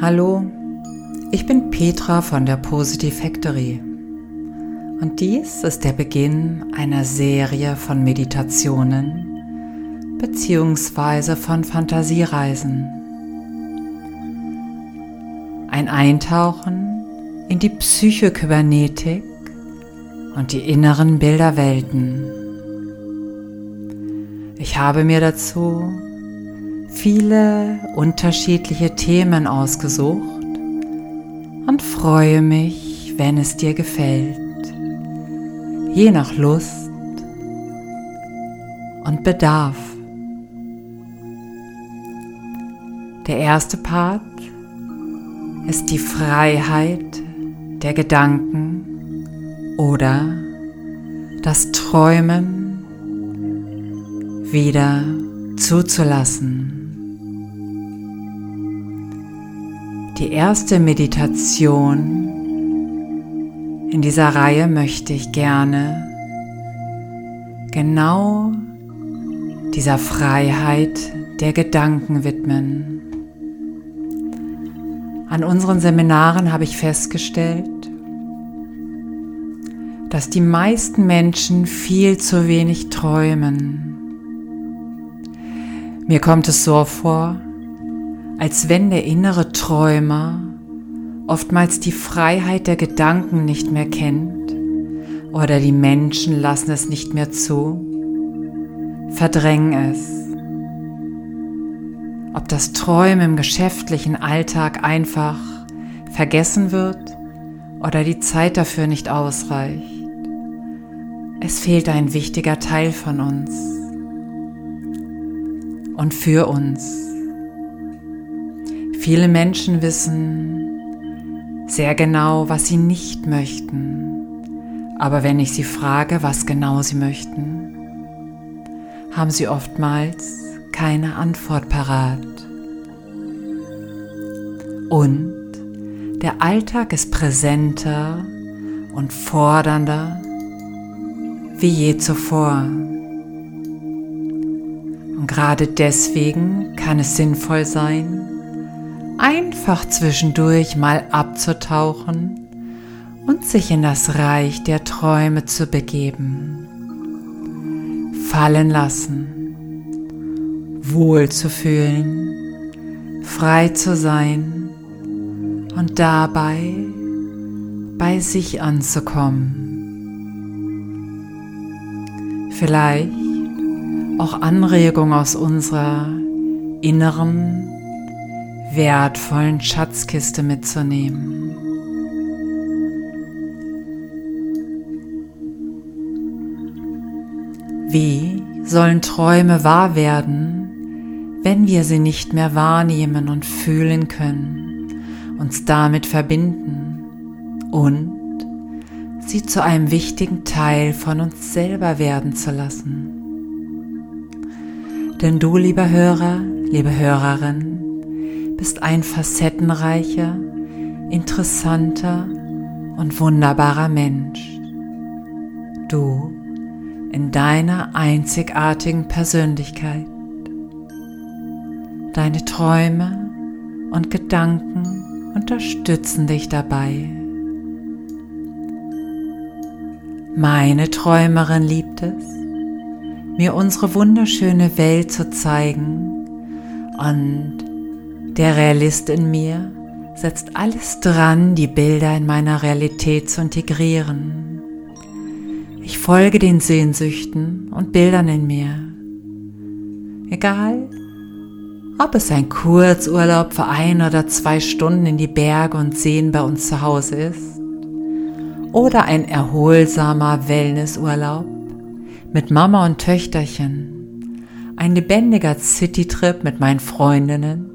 Hallo, ich bin Petra von der Positive Factory und dies ist der Beginn einer Serie von Meditationen bzw. von Fantasiereisen. Ein Eintauchen in die Psychokybernetik und die inneren Bilderwelten. Ich habe mir dazu viele unterschiedliche Themen ausgesucht und freue mich, wenn es dir gefällt. Je nach Lust und Bedarf. Der erste Part ist die Freiheit der Gedanken oder das Träumen wieder zuzulassen. Die erste Meditation in dieser Reihe möchte ich gerne genau dieser Freiheit der Gedanken widmen. An unseren Seminaren habe ich festgestellt, dass die meisten Menschen viel zu wenig träumen. Mir kommt es so vor, als wenn der innere Träumer oftmals die Freiheit der Gedanken nicht mehr kennt oder die Menschen lassen es nicht mehr zu, verdrängen es. Ob das Träumen im geschäftlichen Alltag einfach vergessen wird oder die Zeit dafür nicht ausreicht. Es fehlt ein wichtiger Teil von uns und für uns. Viele Menschen wissen sehr genau, was sie nicht möchten. Aber wenn ich sie frage, was genau sie möchten, haben sie oftmals keine Antwort parat. Und der Alltag ist präsenter und fordernder wie je zuvor. Und gerade deswegen kann es sinnvoll sein, einfach zwischendurch mal abzutauchen und sich in das Reich der Träume zu begeben. Fallen lassen, wohl zu fühlen, frei zu sein und dabei bei sich anzukommen. Vielleicht auch Anregung aus unserer inneren wertvollen Schatzkiste mitzunehmen. Wie sollen Träume wahr werden, wenn wir sie nicht mehr wahrnehmen und fühlen können, uns damit verbinden und sie zu einem wichtigen Teil von uns selber werden zu lassen? Denn du, lieber Hörer, liebe Hörerin, bist ein facettenreicher, interessanter und wunderbarer Mensch. Du in deiner einzigartigen Persönlichkeit. Deine Träume und Gedanken unterstützen dich dabei. Meine Träumerin liebt es, mir unsere wunderschöne Welt zu zeigen und der Realist in mir setzt alles dran, die Bilder in meiner Realität zu integrieren. Ich folge den Sehnsüchten und Bildern in mir. Egal, ob es ein Kurzurlaub für ein oder zwei Stunden in die Berge und Seen bei uns zu Hause ist oder ein erholsamer Wellnessurlaub mit Mama und Töchterchen, ein lebendiger Citytrip mit meinen Freundinnen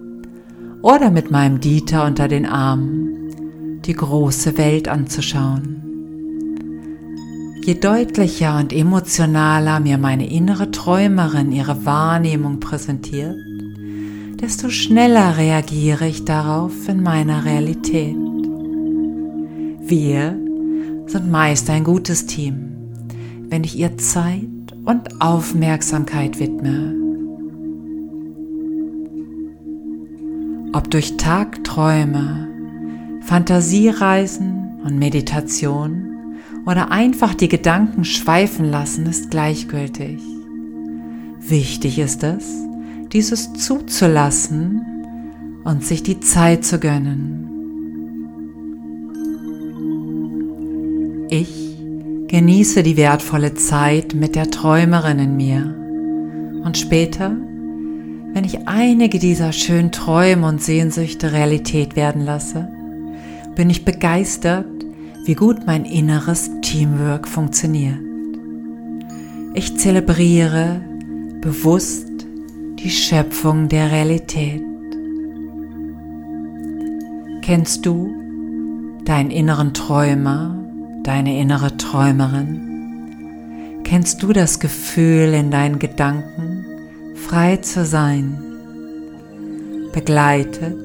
oder mit meinem Dieter unter den Armen die große Welt anzuschauen. Je deutlicher und emotionaler mir meine innere Träumerin ihre Wahrnehmung präsentiert, desto schneller reagiere ich darauf in meiner Realität. Wir sind meist ein gutes Team, wenn ich ihr Zeit und Aufmerksamkeit widme. Ob durch Tagträume, Fantasiereisen und Meditation oder einfach die Gedanken schweifen lassen, ist gleichgültig. Wichtig ist es, dieses zuzulassen und sich die Zeit zu gönnen. Ich genieße die wertvolle Zeit mit der Träumerin in mir und später, wenn ich einige dieser schönen Träume und Sehnsüchte Realität werden lasse, bin ich begeistert, wie gut mein inneres Teamwork funktioniert. Ich zelebriere bewusst die Schöpfung der Realität. Kennst du deinen inneren Träumer, deine innere Träumerin? Kennst du das Gefühl in deinen Gedanken, frei zu sein, begleitet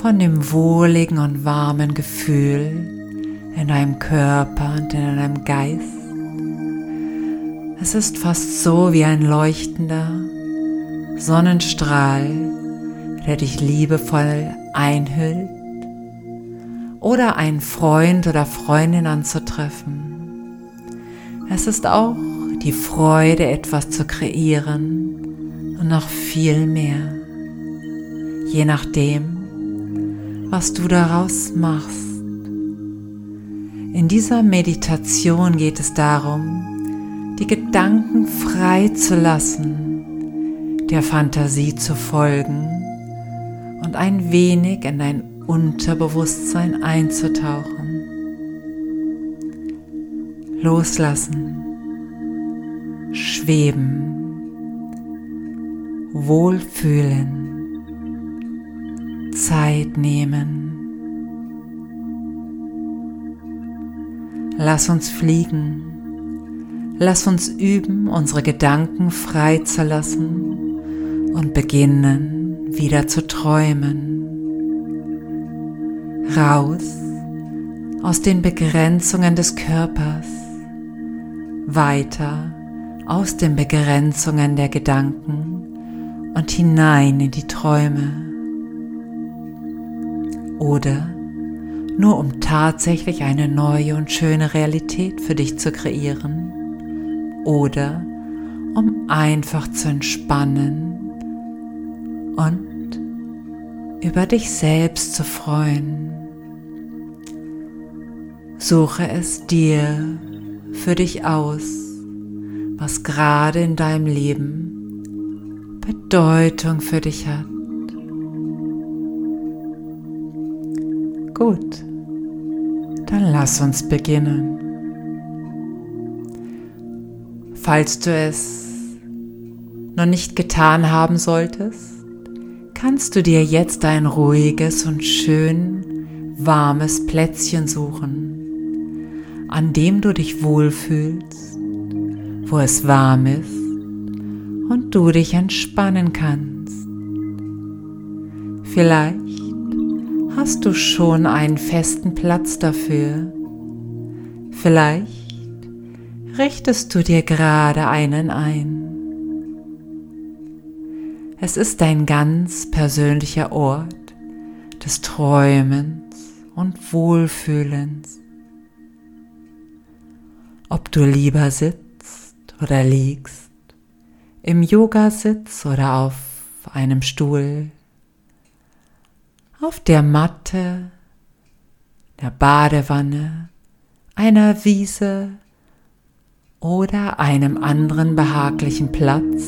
von dem wohligen und warmen Gefühl in deinem Körper und in deinem Geist? Es ist fast so wie ein leuchtender Sonnenstrahl, der dich liebevoll einhüllt oder einen Freund oder Freundin anzutreffen. Es ist auch die Freude, etwas zu kreieren und noch viel mehr, je nachdem, was du daraus machst. In dieser Meditation geht es darum, die Gedanken frei zu lassen, der Fantasie zu folgen und ein wenig in dein Unterbewusstsein einzutauchen. Loslassen, schweben, wohlfühlen, Zeit nehmen. Lass uns fliegen. Lass uns üben, unsere Gedanken frei zu lassen und beginnen wieder zu träumen raus aus den Begrenzungen des Körpers, weiter aus den Begrenzungen der Gedanken und hinein in die Träume. Oder nur um tatsächlich eine neue und schöne Realität für dich zu kreieren. Oder um einfach zu entspannen und über dich selbst zu freuen. Suche es dir für dich aus, was gerade in deinem Leben Bedeutung für dich hat. Gut, dann lass uns beginnen. Falls du es noch nicht getan haben solltest, kannst du dir jetzt ein ruhiges und schön warmes Plätzchen suchen an dem du dich wohlfühlst, wo es warm ist und du dich entspannen kannst. Vielleicht hast du schon einen festen Platz dafür. Vielleicht richtest du dir gerade einen ein. Es ist dein ganz persönlicher Ort des Träumens und Wohlfühlens ob du lieber sitzt oder liegst, im Yogasitz oder auf einem Stuhl, auf der Matte, der Badewanne, einer Wiese oder einem anderen behaglichen Platz,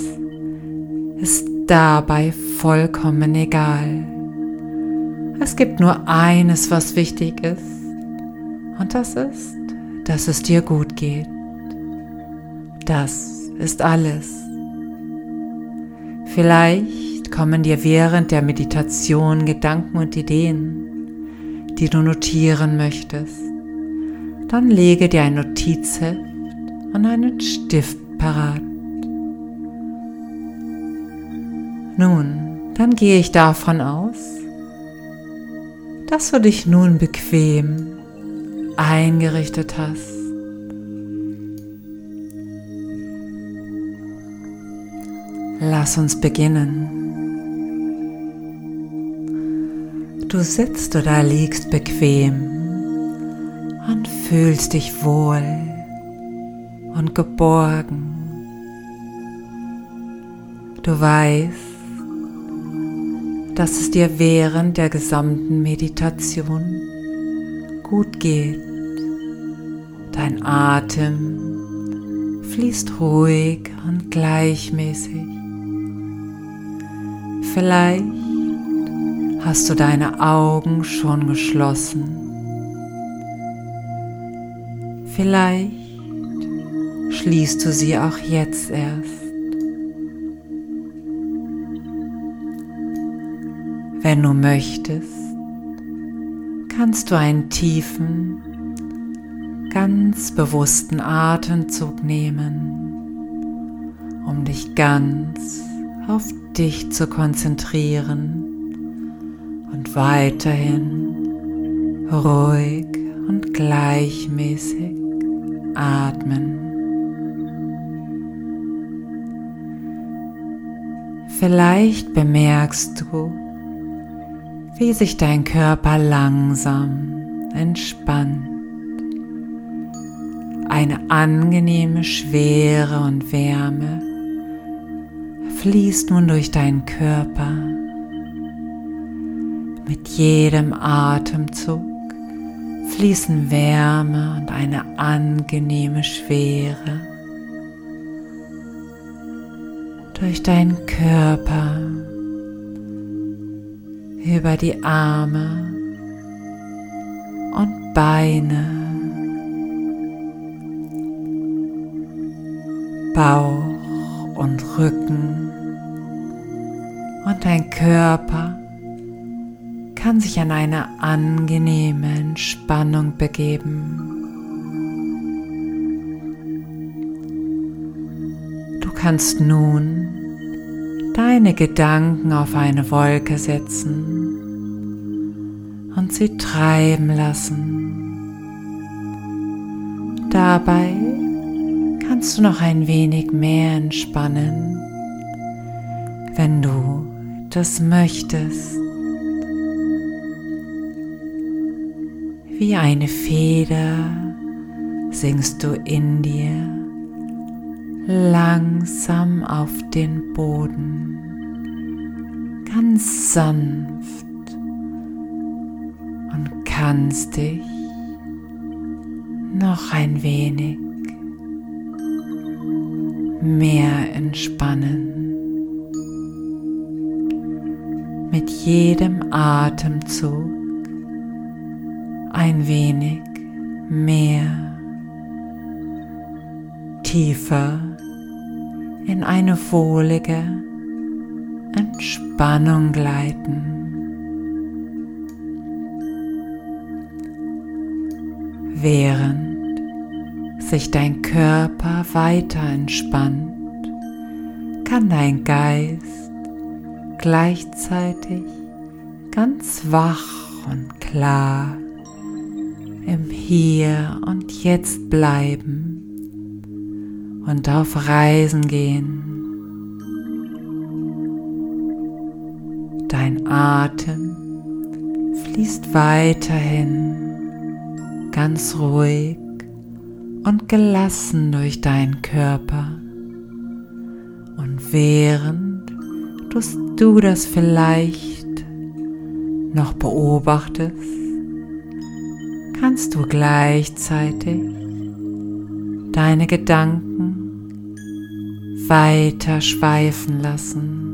ist dabei vollkommen egal. Es gibt nur eines, was wichtig ist, und das ist, dass es dir gut geht. Das ist alles. Vielleicht kommen dir während der Meditation Gedanken und Ideen, die du notieren möchtest. Dann lege dir ein Notizheft und einen Stift parat. Nun, dann gehe ich davon aus, dass du dich nun bequem eingerichtet hast. Lass uns beginnen. Du sitzt oder liegst bequem und fühlst dich wohl und geborgen. Du weißt, dass es dir während der gesamten Meditation gut geht. Dein Atem fließt ruhig und gleichmäßig. Vielleicht hast du deine Augen schon geschlossen. Vielleicht schließt du sie auch jetzt erst. Wenn du möchtest, kannst du einen tiefen, ganz bewussten Atemzug nehmen, um dich ganz auf dich zu konzentrieren und weiterhin ruhig und gleichmäßig atmen. Vielleicht bemerkst du, wie sich dein Körper langsam entspannt. Eine angenehme Schwere und Wärme fließt nun durch deinen Körper. Mit jedem Atemzug fließen Wärme und eine angenehme Schwere durch deinen Körper über die Arme und Beine, Bauch und Rücken und dein Körper kann sich an eine angenehme Entspannung begeben. Du kannst nun deine Gedanken auf eine Wolke setzen und sie treiben lassen. Dabei kannst du noch ein wenig mehr entspannen, wenn du das möchtest. Wie eine Feder singst du in dir langsam auf den Boden, ganz sanft und kannst dich noch ein wenig mehr entspannen. Mit jedem Atemzug ein wenig mehr, tiefer in eine wohlige Entspannung gleiten. Während sich dein Körper weiter entspannt, kann dein Geist gleichzeitig ganz wach und klar im Hier und Jetzt bleiben und auf Reisen gehen. Dein Atem fließt weiterhin ganz ruhig und gelassen durch deinen Körper. Und während du das vielleicht noch beobachtest, kannst du gleichzeitig deine Gedanken weiter schweifen lassen.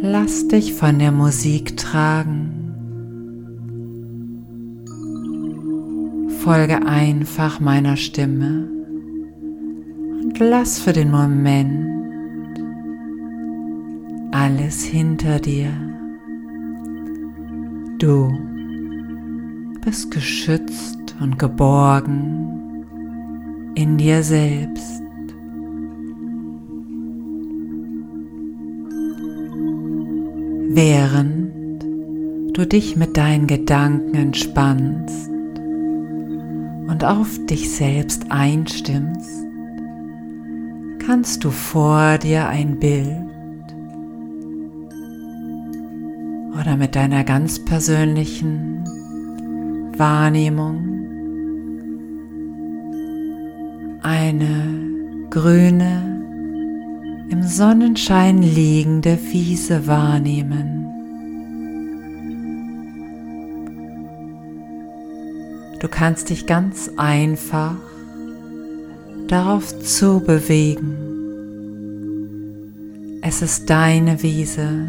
Lass dich von der Musik tragen. Folge einfach meiner Stimme lass für den Moment alles hinter dir. Du bist geschützt und geborgen in dir selbst. Während du dich mit deinen Gedanken entspannst und auf dich selbst einstimmst, kannst du vor dir ein Bild oder mit deiner ganz persönlichen Wahrnehmung eine grüne, im Sonnenschein liegende Wiese wahrnehmen. Du kannst dich ganz einfach darauf zu bewegen. Es ist deine Wiese.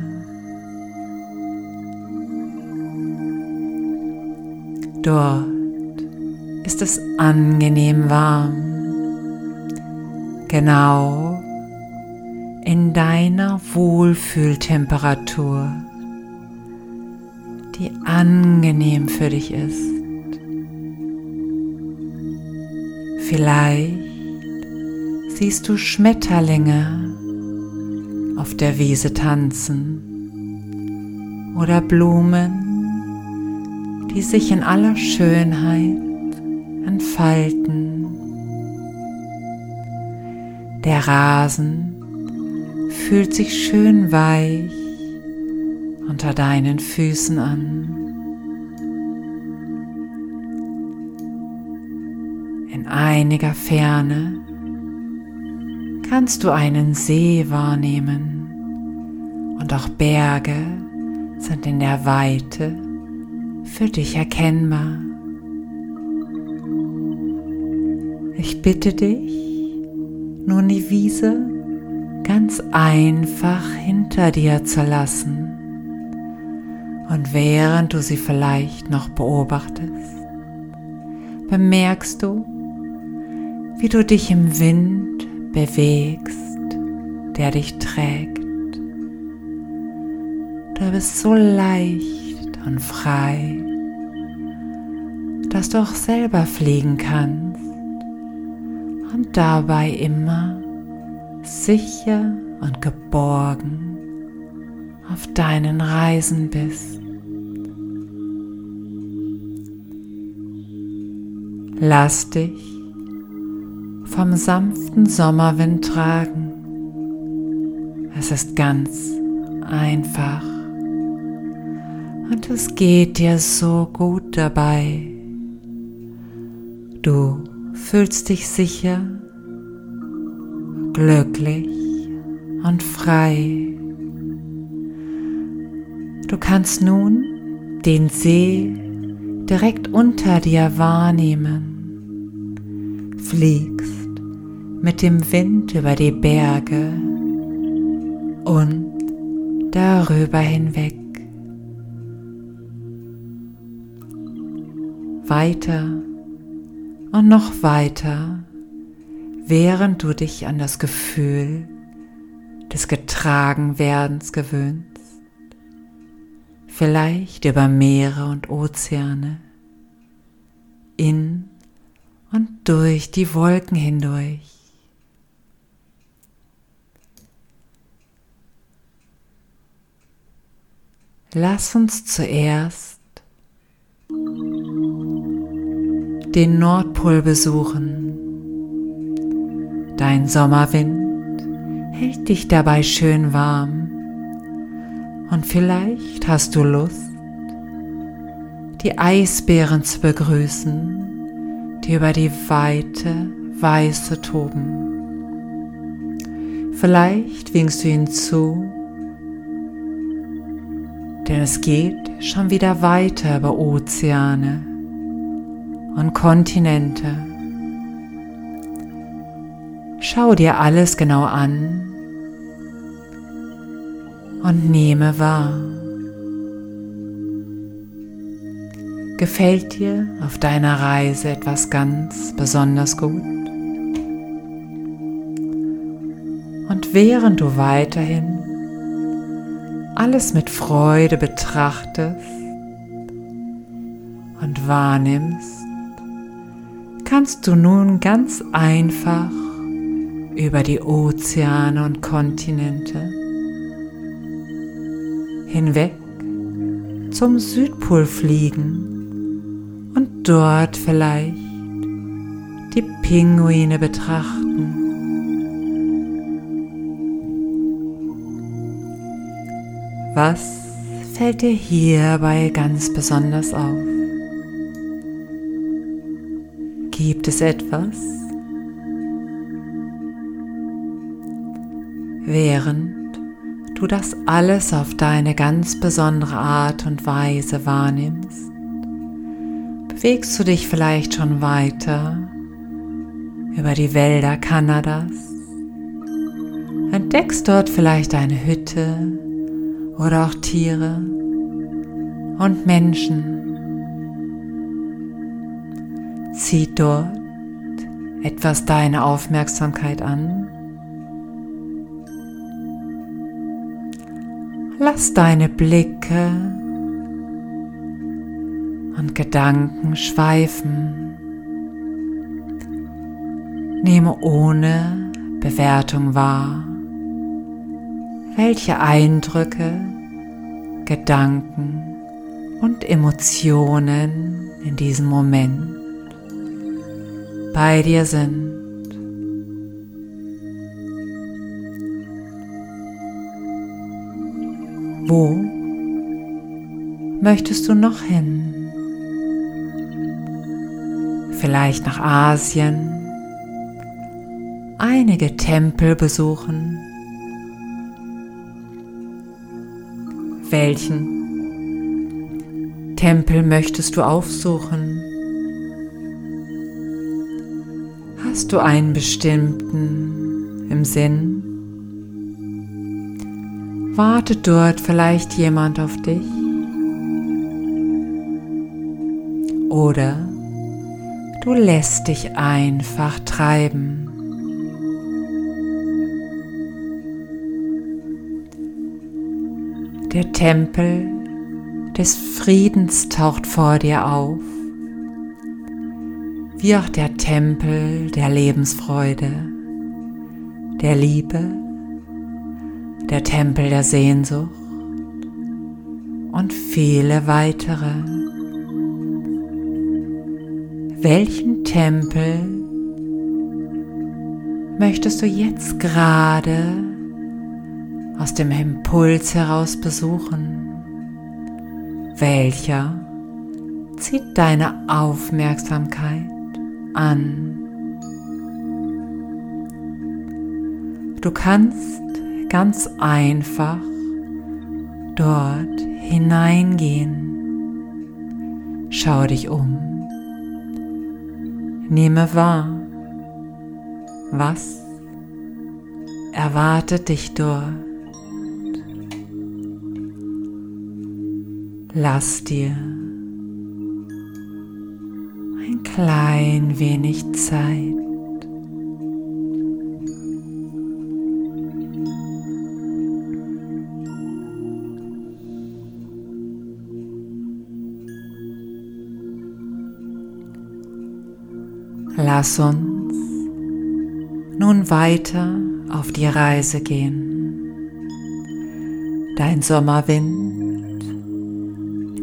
Dort ist es angenehm warm, genau in deiner Wohlfühltemperatur, die angenehm für dich ist. Vielleicht siehst du Schmetterlinge auf der Wiese tanzen oder Blumen, die sich in aller Schönheit entfalten. Der Rasen fühlt sich schön weich unter deinen Füßen an. In einiger Ferne kannst du einen See wahrnehmen und auch Berge sind in der Weite für dich erkennbar. Ich bitte dich, nun die Wiese ganz einfach hinter dir zu lassen. Und während du sie vielleicht noch beobachtest, bemerkst du, wie du dich im Wind bewegst, der dich trägt. Du bist so leicht und frei, dass du auch selber fliegen kannst und dabei immer sicher und geborgen auf deinen Reisen bist. Lass dich vom sanften Sommerwind tragen. Es ist ganz einfach und es geht dir so gut dabei. Du fühlst dich sicher, glücklich und frei. Du kannst nun den See direkt unter dir wahrnehmen. Fliegst mit dem Wind über die Berge und darüber hinweg. Weiter und noch weiter, während du dich an das Gefühl des Getragenwerdens gewöhnst, vielleicht über Meere und Ozeane, in und durch die Wolken hindurch. Lass uns zuerst den Nordpol besuchen. Dein Sommerwind hält dich dabei schön warm und vielleicht hast du Lust, die Eisbären zu begrüßen, die über die weite Weiße toben. Vielleicht winkst du ihnen zu denn es geht schon wieder weiter über Ozeane und Kontinente. Schau dir alles genau an und nehme wahr. Gefällt dir auf deiner Reise etwas ganz besonders gut? Und während du weiterhin alles mit Freude betrachtest und wahrnimmst, kannst du nun ganz einfach über die Ozeane und Kontinente hinweg zum Südpol fliegen dort vielleicht die Pinguine betrachten. Was fällt dir hierbei ganz besonders auf? Gibt es etwas, während du das alles auf deine ganz besondere Art und Weise wahrnimmst? Bewegst du dich vielleicht schon weiter über die Wälder Kanadas? Entdeckst dort vielleicht eine Hütte oder auch Tiere und Menschen. Zieht dort etwas deine Aufmerksamkeit an. Lass deine Blicke und Gedanken schweifen. Nehme ohne Bewertung wahr welche Eindrücke, Gedanken und Emotionen in diesem Moment bei dir sind. Wo möchtest du noch hin? Vielleicht nach Asien, einige Tempel besuchen Welchen Tempel möchtest du aufsuchen? Hast du einen bestimmten im Sinn? Wartet dort vielleicht jemand auf dich? Oder du lässt dich einfach treiben. Der Tempel des Friedens taucht vor dir auf, wie auch der Tempel der Lebensfreude, der Liebe, der Tempel der Sehnsucht und viele weitere. Welchen Tempel möchtest du jetzt gerade aus dem Impuls heraus besuchen. Welcher zieht deine Aufmerksamkeit an? Du kannst ganz einfach dort hineingehen. Schau dich um. Nehme wahr, was erwartet dich dort. Lass dir ein klein wenig Zeit. Lass uns nun weiter auf die Reise gehen. Dein Sommerwind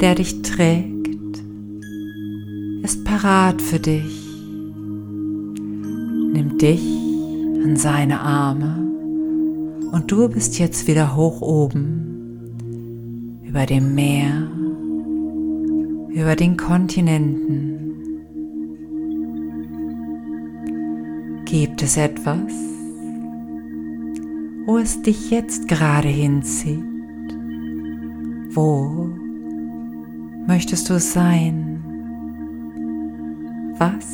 der dich trägt, ist parat für dich. Nimm dich an seine Arme und du bist jetzt wieder hoch oben über dem Meer, über den Kontinenten. Gibt es etwas, wo es dich jetzt gerade hinzieht? Wo möchtest du sein? Was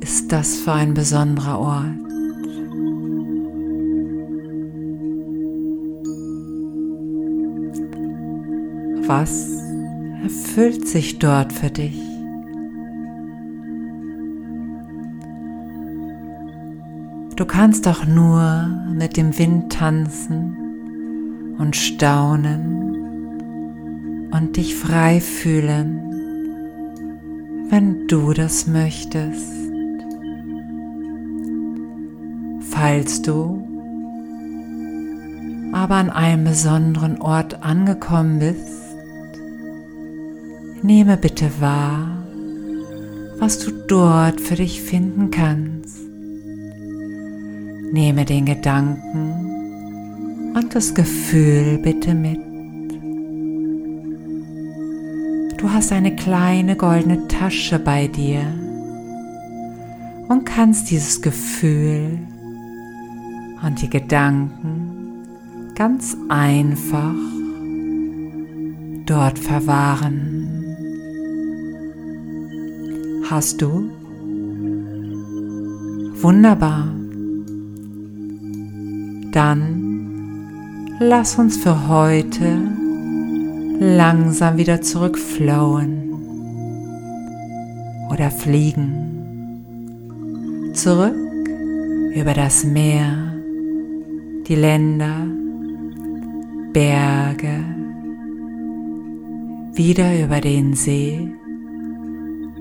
ist das für ein besonderer Ort? Was erfüllt sich dort für dich? Kannst auch nur mit dem Wind tanzen und staunen und dich frei fühlen, wenn du das möchtest. Falls du aber an einem besonderen Ort angekommen bist, nehme bitte wahr, was du dort für dich finden kannst. Nehme den Gedanken und das Gefühl bitte mit. du hast eine kleine goldene Tasche bei dir und kannst dieses Gefühl und die Gedanken ganz einfach dort verwahren. Hast du? Wunderbar. Dann lass uns für heute langsam wieder zurückflowen oder fliegen. Zurück über das Meer, die Länder, Berge, wieder über den See,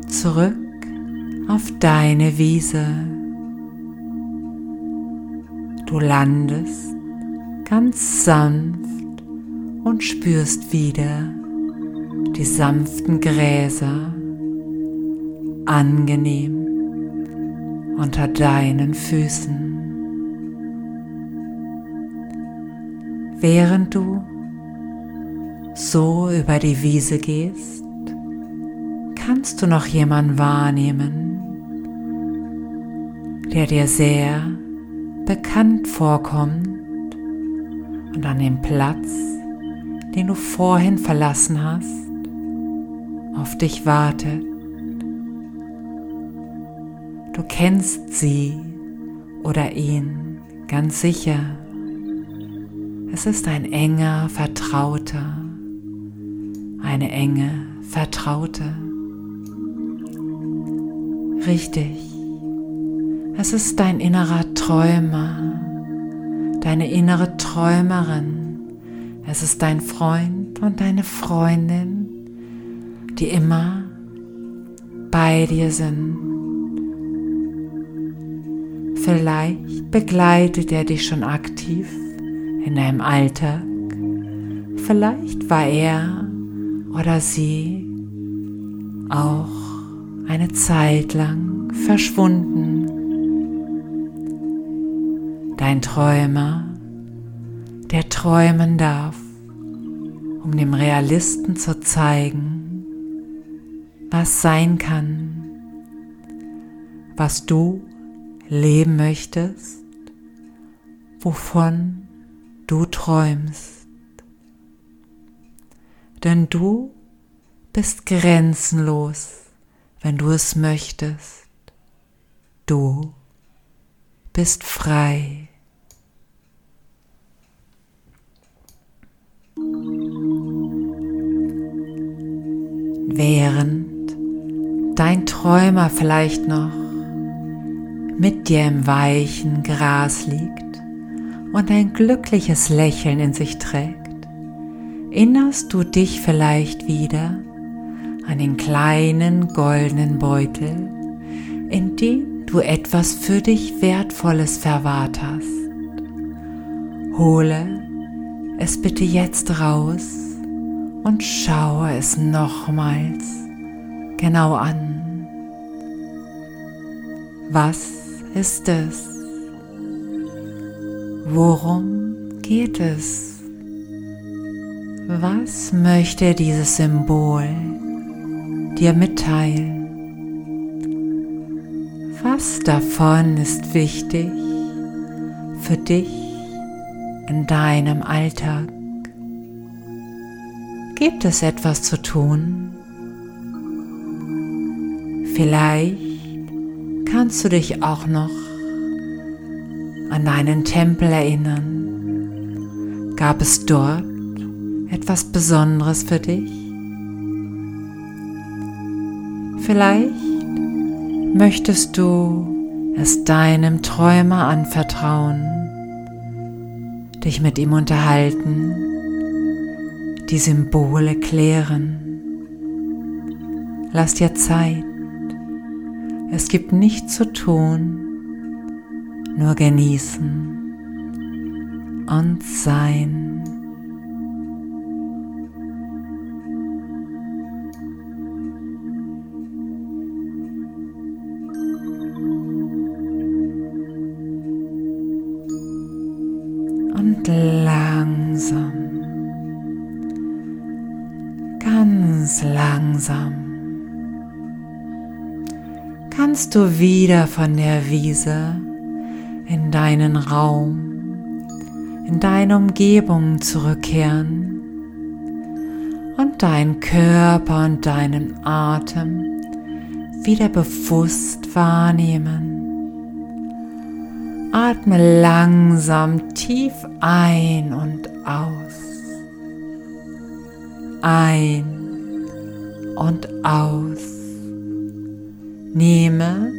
zurück auf deine Wiese. Du landest ganz sanft und spürst wieder die sanften Gräser angenehm unter deinen Füßen. Während du so über die Wiese gehst, kannst du noch jemanden wahrnehmen, der dir sehr bekannt vorkommt und an dem Platz, den du vorhin verlassen hast, auf dich wartet. Du kennst sie oder ihn ganz sicher. Es ist ein enger Vertrauter, eine enge Vertraute. Richtig, es ist dein innerer Träumer, deine innere Träumerin. Es ist dein Freund und deine Freundin, die immer bei dir sind Vielleicht begleitet er dich schon aktiv in deinem Alltag. Vielleicht war er oder sie auch eine Zeit lang verschwunden. Dein Träumer, der träumen darf, um dem Realisten zu zeigen, was sein kann, was du leben möchtest, wovon du träumst. Denn du bist grenzenlos, wenn du es möchtest. Du bist frei. Während dein Träumer vielleicht noch mit dir im weichen Gras liegt und ein glückliches Lächeln in sich trägt, erinnerst du dich vielleicht wieder an den kleinen goldenen Beutel, in dem du etwas für dich Wertvolles verwahrt hast. Hole es bitte jetzt raus und schaue es nochmals genau an. Was ist es? Worum geht es? Was möchte dieses Symbol dir mitteilen? Was davon ist wichtig für dich in deinem Alltag? Gibt es etwas zu tun? Vielleicht kannst du dich auch noch an deinen Tempel erinnern. Gab es dort etwas Besonderes für dich? Vielleicht möchtest du es deinem Träumer anvertrauen, dich mit ihm unterhalten, die Symbole klären. Lass dir Zeit. Es gibt nichts zu tun, nur genießen und sein. Und langsam kannst du wieder von der Wiese in deinen Raum, in deine Umgebung zurückkehren und deinen Körper und deinen Atem wieder bewusst wahrnehmen. Atme langsam tief ein und aus. Ein und aus. Nehme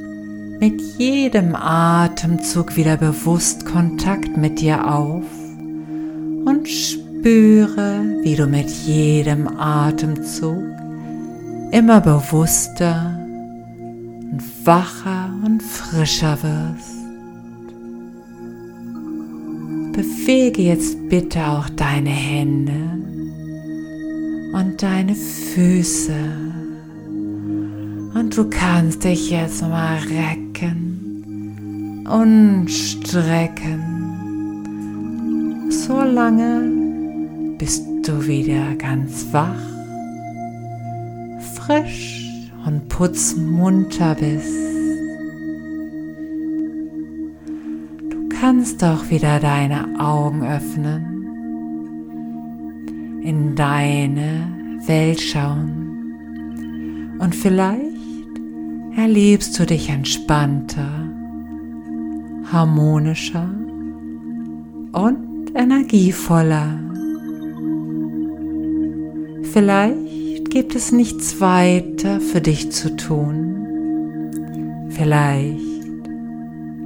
mit jedem Atemzug wieder bewusst Kontakt mit dir auf und spüre, wie du mit jedem Atemzug immer bewusster und wacher und frischer wirst. Bewege jetzt bitte auch deine Hände und deine Füße. Und du kannst dich jetzt mal recken und strecken, so lange, bis du wieder ganz wach, frisch und putzmunter bist. kannst auch wieder deine Augen öffnen, in deine Welt schauen. Und vielleicht erlebst du dich entspannter, harmonischer und energievoller. Vielleicht gibt es nichts weiter für dich zu tun, vielleicht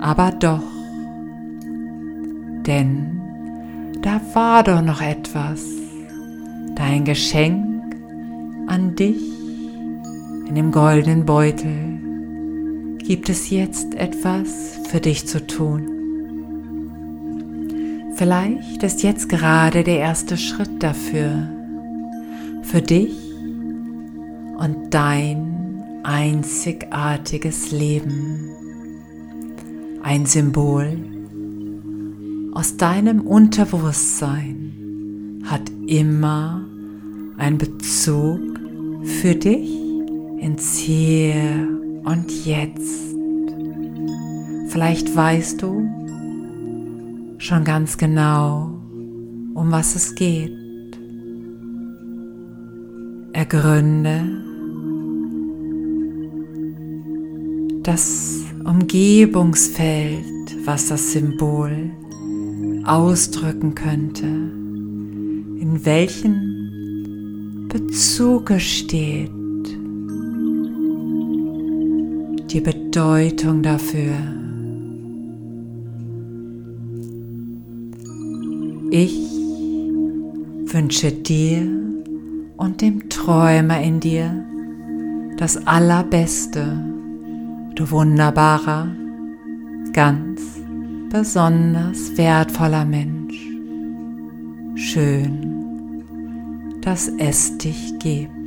aber doch. Denn da war doch noch etwas, dein Geschenk an dich in dem goldenen Beutel. Gibt es jetzt etwas für dich zu tun? Vielleicht ist jetzt gerade der erste Schritt dafür, für dich und dein einzigartiges Leben. Ein Symbol aus deinem Unterbewusstsein hat immer einen Bezug für dich ins Hier und Jetzt. Vielleicht weißt du schon ganz genau, um was es geht. Ergründe das Umgebungsfeld, was das Symbol ausdrücken könnte, in welchem Bezug es steht, die Bedeutung dafür. Ich wünsche dir und dem Träumer in dir das Allerbeste, du wunderbarer, ganz besonders wertvoller Mensch. Schön, dass es dich gibt.